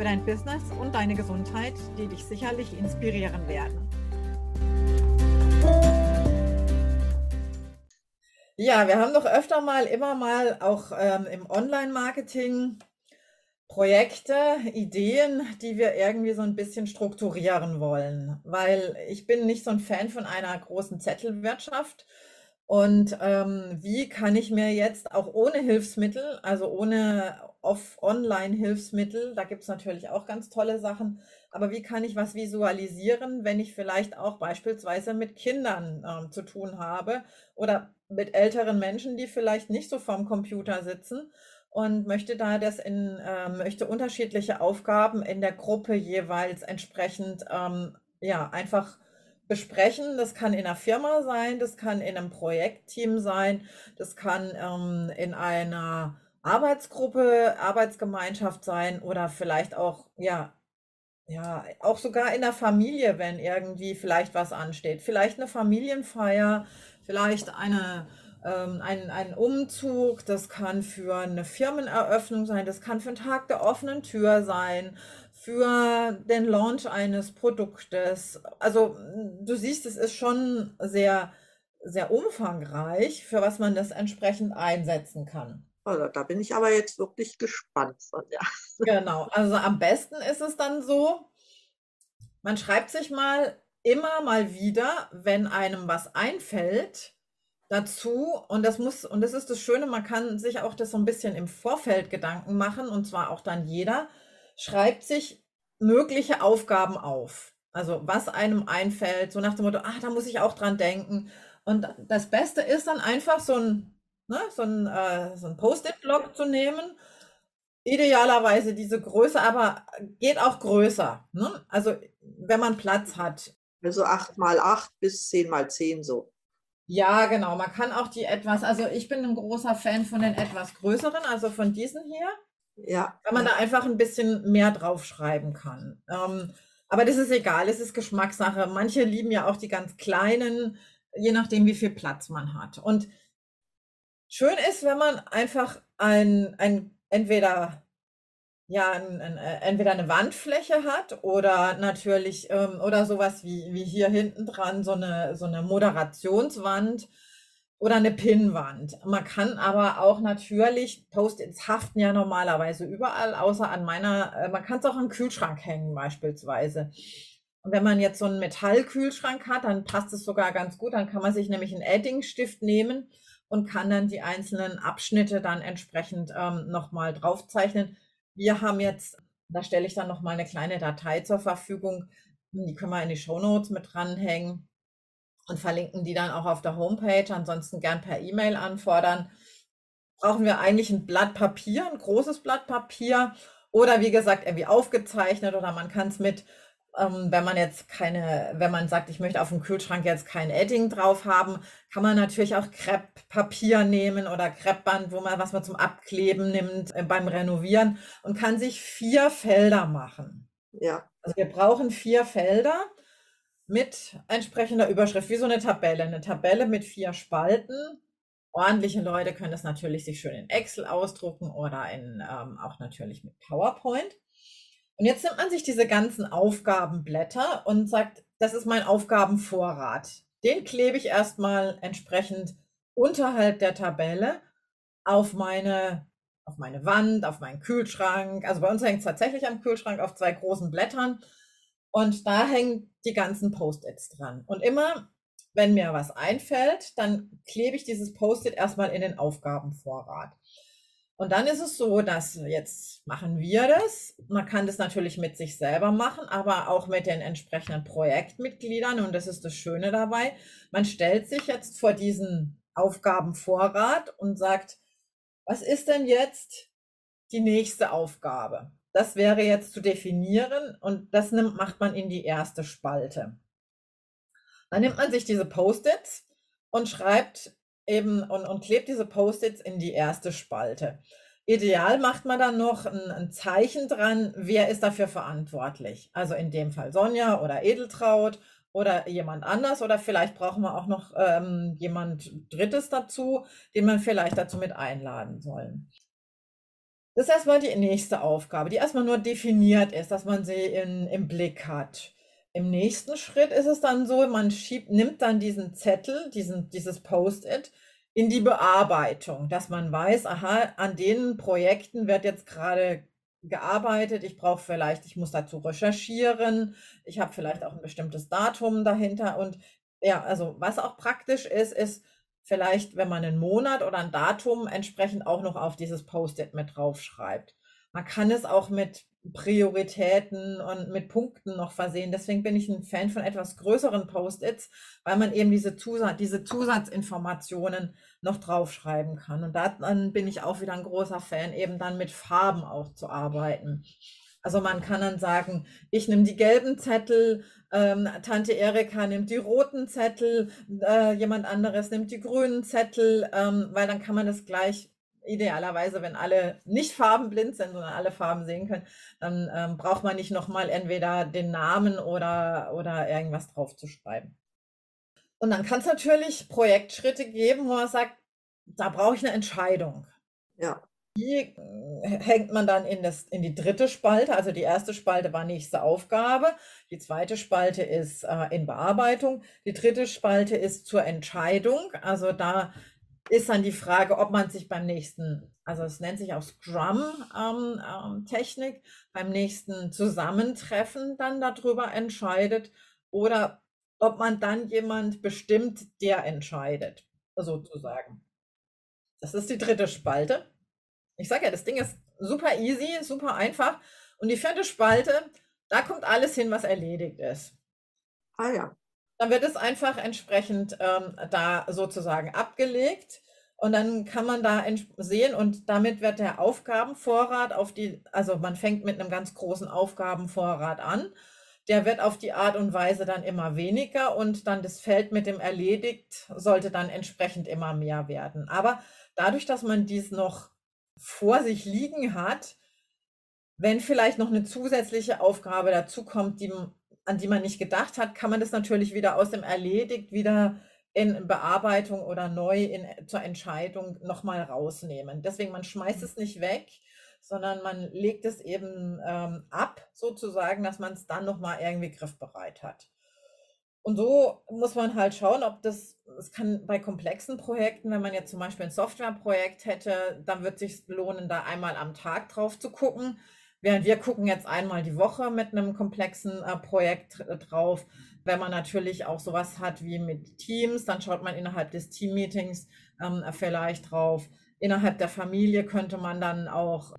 für dein Business und deine Gesundheit, die dich sicherlich inspirieren werden. Ja, wir haben doch öfter mal, immer mal auch ähm, im Online-Marketing Projekte, Ideen, die wir irgendwie so ein bisschen strukturieren wollen, weil ich bin nicht so ein Fan von einer großen Zettelwirtschaft. Und ähm, wie kann ich mir jetzt auch ohne Hilfsmittel, also ohne Off-Online-Hilfsmittel, da gibt es natürlich auch ganz tolle Sachen, aber wie kann ich was visualisieren, wenn ich vielleicht auch beispielsweise mit Kindern ähm, zu tun habe oder mit älteren Menschen, die vielleicht nicht so vorm Computer sitzen und möchte da das in, äh, möchte unterschiedliche Aufgaben in der Gruppe jeweils entsprechend, ähm, ja, einfach besprechen. Das kann in einer Firma sein, das kann in einem Projektteam sein, das kann ähm, in einer Arbeitsgruppe, Arbeitsgemeinschaft sein oder vielleicht auch, ja, ja, auch sogar in der Familie, wenn irgendwie vielleicht was ansteht. Vielleicht eine Familienfeier, vielleicht eine, ähm, ein, ein Umzug, das kann für eine Firmeneröffnung sein, das kann für einen Tag der offenen Tür sein, für den Launch eines Produktes. Also du siehst, es ist schon sehr, sehr umfangreich, für was man das entsprechend einsetzen kann. Also, da bin ich aber jetzt wirklich gespannt von, ja. Genau, also am besten ist es dann so, man schreibt sich mal immer mal wieder, wenn einem was einfällt, dazu und das muss und das ist das Schöne, man kann sich auch das so ein bisschen im Vorfeld Gedanken machen und zwar auch dann jeder schreibt sich mögliche Aufgaben auf. Also was einem einfällt, so nach dem Motto, ach, da muss ich auch dran denken. Und das Beste ist dann einfach so ein, ne, so ein, äh, so ein Post-it-Block zu nehmen. Idealerweise diese Größe, aber geht auch größer. Ne? Also wenn man Platz hat. Also 8 mal 8 bis 10 mal 10 so. Ja, genau. Man kann auch die etwas, also ich bin ein großer Fan von den etwas größeren, also von diesen hier. Ja. Weil man da einfach ein bisschen mehr draufschreiben kann. Ähm, aber das ist egal, es ist Geschmackssache. Manche lieben ja auch die ganz kleinen, je nachdem, wie viel Platz man hat. Und schön ist, wenn man einfach ein, ein entweder ja, ein, ein, äh, entweder eine Wandfläche hat oder natürlich ähm, oder sowas wie, wie hier hinten dran so eine, so eine Moderationswand oder eine Pinnwand. Man kann aber auch natürlich, Post-its haften ja normalerweise überall, außer an meiner, äh, man kann es auch an Kühlschrank hängen beispielsweise. Und wenn man jetzt so einen Metallkühlschrank hat, dann passt es sogar ganz gut. Dann kann man sich nämlich einen Eddingstift nehmen und kann dann die einzelnen Abschnitte dann entsprechend ähm, nochmal draufzeichnen. Wir haben jetzt, da stelle ich dann nochmal eine kleine Datei zur Verfügung. Die können wir in die Show Notes mit dranhängen und verlinken die dann auch auf der Homepage. Ansonsten gern per E-Mail anfordern. Brauchen wir eigentlich ein Blatt Papier, ein großes Blatt Papier oder wie gesagt irgendwie aufgezeichnet oder man kann es mit, ähm, wenn man jetzt keine, wenn man sagt, ich möchte auf dem Kühlschrank jetzt kein Edding drauf haben, kann man natürlich auch Krepppapier nehmen oder Kreppband, wo man was man zum Abkleben nimmt äh, beim Renovieren und kann sich vier Felder machen. Ja. Also wir brauchen vier Felder mit entsprechender Überschrift, wie so eine Tabelle. Eine Tabelle mit vier Spalten. Ordentliche Leute können das natürlich sich schön in Excel ausdrucken oder in, ähm, auch natürlich mit PowerPoint. Und jetzt nimmt man sich diese ganzen Aufgabenblätter und sagt, das ist mein Aufgabenvorrat. Den klebe ich erstmal entsprechend unterhalb der Tabelle auf meine, auf meine Wand, auf meinen Kühlschrank. Also bei uns hängt es tatsächlich am Kühlschrank auf zwei großen Blättern. Und da hängen die ganzen Post-its dran. Und immer, wenn mir was einfällt, dann klebe ich dieses Post-it erstmal in den Aufgabenvorrat. Und dann ist es so, dass jetzt machen wir das. Man kann das natürlich mit sich selber machen, aber auch mit den entsprechenden Projektmitgliedern. Und das ist das Schöne dabei. Man stellt sich jetzt vor diesen Aufgabenvorrat und sagt, was ist denn jetzt die nächste Aufgabe? das wäre jetzt zu definieren und das nimmt, macht man in die erste Spalte. Dann nimmt man sich diese Post-its und schreibt eben und, und klebt diese Post-its in die erste Spalte. Ideal macht man dann noch ein, ein, Zeichen dran, wer ist dafür verantwortlich. Also in dem Fall Sonja oder Edeltraut oder jemand anders oder vielleicht brauchen wir auch noch ähm, jemand Drittes dazu, den man vielleicht dazu mit einladen soll. Das ist erstmal die nächste Aufgabe, die erstmal nur definiert ist, dass man sie in, im Blick hat. Im nächsten Schritt ist es dann so, man schiebt, nimmt dann diesen Zettel, diesen, dieses Post-it in die Bearbeitung, dass man weiß, aha, an den Projekten wird jetzt gerade gearbeitet, ich brauche vielleicht, ich muss dazu recherchieren, ich habe vielleicht auch ein bestimmtes Datum dahinter. Und ja, also was auch praktisch ist, ist vielleicht, wenn man einen Monat oder ein Datum entsprechend auch noch auf dieses Post-it mit draufschreibt. Man kann es auch mit Prioritäten und mit Punkten noch versehen. Deswegen bin ich ein Fan von etwas größeren Post-its, weil man eben diese, Zusatz, diese Zusatzinformationen noch draufschreiben kann. Und dann bin ich auch wieder ein großer Fan, eben dann mit Farben auch zu arbeiten. Also man kann dann sagen, ich nehme die gelben Zettel, ähm, Tante Erika nimmt die roten Zettel, äh, jemand anderes nimmt die grünen Zettel, ähm, weil dann kann man das gleich idealerweise, wenn alle nicht farbenblind sind, sondern alle Farben sehen können, dann ähm, braucht man nicht nochmal entweder den Namen oder, oder irgendwas drauf zu schreiben. Und dann kann es natürlich Projektschritte geben, wo man sagt, da brauche ich eine Entscheidung. Ja. Die äh, hängt man dann in, das, in die dritte Spalte. Also die erste Spalte war nächste Aufgabe. Die zweite Spalte ist äh, in Bearbeitung. Die dritte Spalte ist zur Entscheidung. Also da ist dann die Frage, ob man sich beim nächsten, also es nennt sich auch Scrum-Technik, ähm, ähm, beim nächsten Zusammentreffen dann darüber entscheidet oder ob man dann jemand bestimmt, der entscheidet, sozusagen. Das ist die dritte Spalte. Ich sage ja, das Ding ist super easy, super einfach. Und die vierte Spalte, da kommt alles hin, was erledigt ist. Ah ja dann wird es einfach entsprechend ähm, da sozusagen abgelegt. Und dann kann man da sehen und damit wird der Aufgabenvorrat auf die, also man fängt mit einem ganz großen Aufgabenvorrat an. Der wird auf die Art und Weise dann immer weniger und dann das Feld mit dem erledigt sollte dann entsprechend immer mehr werden. Aber dadurch, dass man dies noch vor sich liegen hat, wenn vielleicht noch eine zusätzliche Aufgabe dazu kommt, die an die man nicht gedacht hat, kann man das natürlich wieder aus dem Erledigt wieder in Bearbeitung oder neu in, zur Entscheidung nochmal rausnehmen. Deswegen, man schmeißt mhm. es nicht weg, sondern man legt es eben ähm, ab, sozusagen, dass man es dann nochmal irgendwie griffbereit hat. Und so muss man halt schauen, ob das, es kann bei komplexen Projekten, wenn man jetzt zum Beispiel ein Softwareprojekt hätte, dann wird es sich lohnen, da einmal am Tag drauf zu gucken Während wir gucken jetzt einmal die Woche mit einem komplexen äh, Projekt äh, drauf. Wenn man natürlich auch sowas hat wie mit Teams, dann schaut man innerhalb des Teammeetings ähm, vielleicht drauf. Innerhalb der Familie könnte man dann auch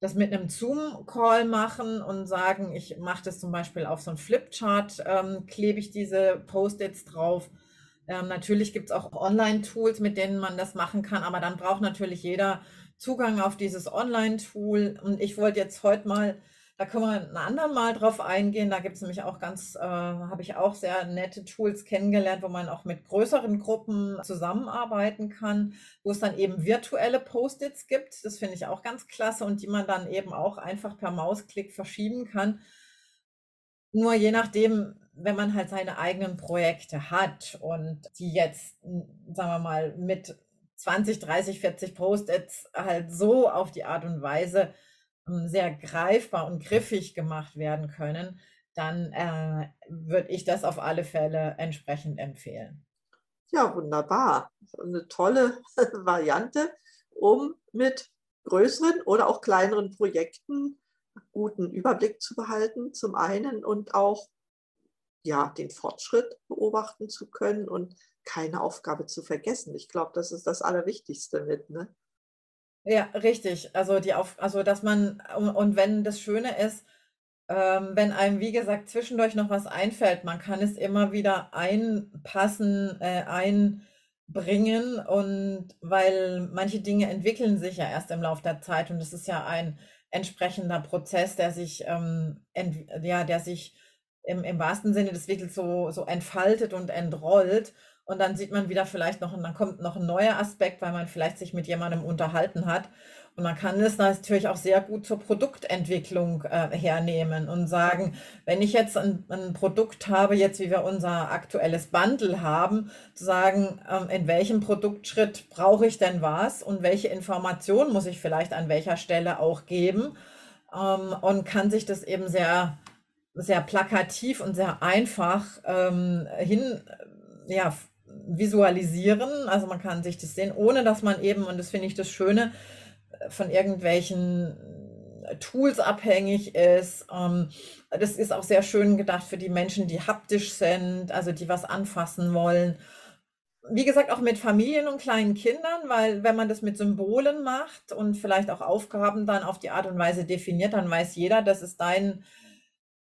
das mit einem Zoom-Call machen und sagen, ich mache das zum Beispiel auf so ein Flipchart, ähm, klebe ich diese Post-its drauf. Ähm, natürlich gibt es auch Online-Tools, mit denen man das machen kann, aber dann braucht natürlich jeder Zugang auf dieses Online-Tool. Und ich wollte jetzt heute mal, da können wir ein andermal drauf eingehen. Da gibt es nämlich auch ganz, äh, habe ich auch sehr nette Tools kennengelernt, wo man auch mit größeren Gruppen zusammenarbeiten kann, wo es dann eben virtuelle Post-its gibt. Das finde ich auch ganz klasse und die man dann eben auch einfach per Mausklick verschieben kann. Nur je nachdem, wenn man halt seine eigenen Projekte hat und die jetzt, sagen wir mal, mit 20, 30, 40 Post-its halt so auf die Art und Weise ähm, sehr greifbar und griffig gemacht werden können, dann äh, würde ich das auf alle Fälle entsprechend empfehlen. Ja, wunderbar. Eine tolle Variante, um mit größeren oder auch kleineren Projekten guten Überblick zu behalten, zum einen und auch ja, den Fortschritt beobachten zu können und keine Aufgabe zu vergessen. Ich glaube, das ist das Allerwichtigste mit. Ne? Ja, richtig. Also die Auf also dass man und, wenn das Schöne ist, ähm, wenn einem wie gesagt zwischendurch noch was einfällt, man kann es immer wieder einpassen, äh, einbringen und weil manche Dinge entwickeln sich ja erst im Laufe der Zeit und es ist ja ein entsprechender Prozess, der sich, ähm, ja, der sich im, im wahrsten Sinne des Wickels so, so entfaltet und entrollt. Und dann sieht man wieder vielleicht noch, und dann kommt noch ein neuer Aspekt, weil man vielleicht sich mit jemandem unterhalten hat. Und man kann es natürlich auch sehr gut zur Produktentwicklung äh, hernehmen und sagen, wenn ich jetzt ein, ein, Produkt habe, jetzt wie wir unser aktuelles Bundle haben, zu sagen, ähm, in welchem Produktschritt brauche ich denn was und welche Informationen muss ich vielleicht an welcher Stelle auch geben ähm, und kann sich das eben sehr, sehr plakativ und sehr einfach ähm, hin, ja, visualisieren. Also man kann sich das sehen, ohne dass man eben, und das finde ich das Schöne, von irgendwelchen äh, Tools abhängig ist. Ähm, das ist auch sehr schön gedacht für die Menschen, die haptisch sind, also die was anfassen wollen. Wie gesagt, auch mit Familien und kleinen Kindern, weil wenn man das mit Symbolen macht und vielleicht auch Aufgaben dann auf die Art und Weise definiert, dann weiß jeder, das ist dein,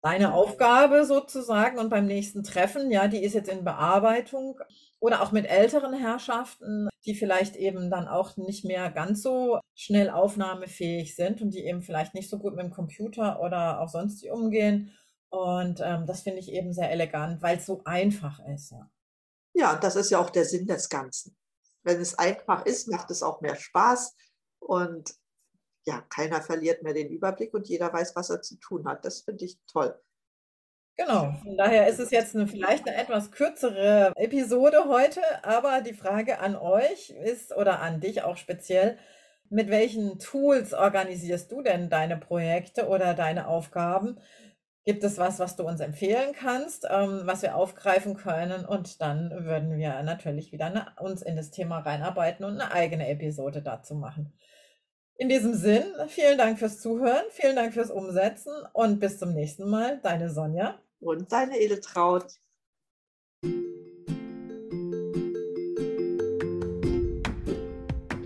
deine Aufgabe sozusagen. Und beim nächsten Treffen, ja, die ist jetzt in Bearbeitung. Oder auch mit älteren Herrschaften, die vielleicht eben dann auch nicht mehr ganz so schnell aufnahmefähig sind und die eben vielleicht nicht so gut mit dem Computer oder auch sonst umgehen. Und ähm, das finde ich eben sehr elegant, weil es so einfach ist. Ja. ja, das ist ja auch der Sinn des Ganzen. Wenn es einfach ist, macht es auch mehr Spaß und ja, keiner verliert mehr den Überblick und jeder weiß, was er zu tun hat. Das finde ich toll. Genau, von daher ist es jetzt eine, vielleicht eine etwas kürzere Episode heute, aber die Frage an euch ist oder an dich auch speziell, mit welchen Tools organisierst du denn deine Projekte oder deine Aufgaben? Gibt es was, was du uns empfehlen kannst, ähm, was wir aufgreifen können? Und dann würden wir natürlich wieder eine, uns in das Thema reinarbeiten und eine eigene Episode dazu machen. In diesem Sinn, vielen Dank fürs Zuhören, vielen Dank fürs Umsetzen und bis zum nächsten Mal. Deine Sonja und deine Edeltraut.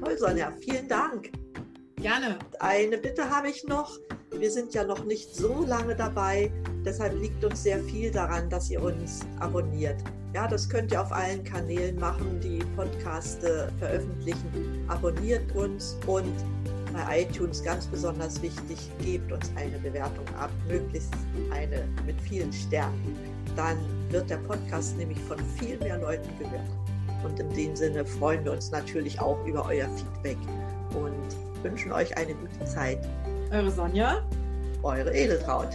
Toll, Sonja, vielen Dank. Gerne. Eine Bitte habe ich noch. Wir sind ja noch nicht so lange dabei, deshalb liegt uns sehr viel daran, dass ihr uns abonniert. Ja, das könnt ihr auf allen Kanälen machen, die Podcaste veröffentlichen. Abonniert uns und bei iTunes ganz besonders wichtig, gebt uns eine Bewertung ab, möglichst eine mit vielen Sternen. Dann wird der Podcast nämlich von viel mehr Leuten gehört. Und in dem Sinne freuen wir uns natürlich auch über euer Feedback und wünschen euch eine gute Zeit. Eure Sonja. Eure Edeltraut.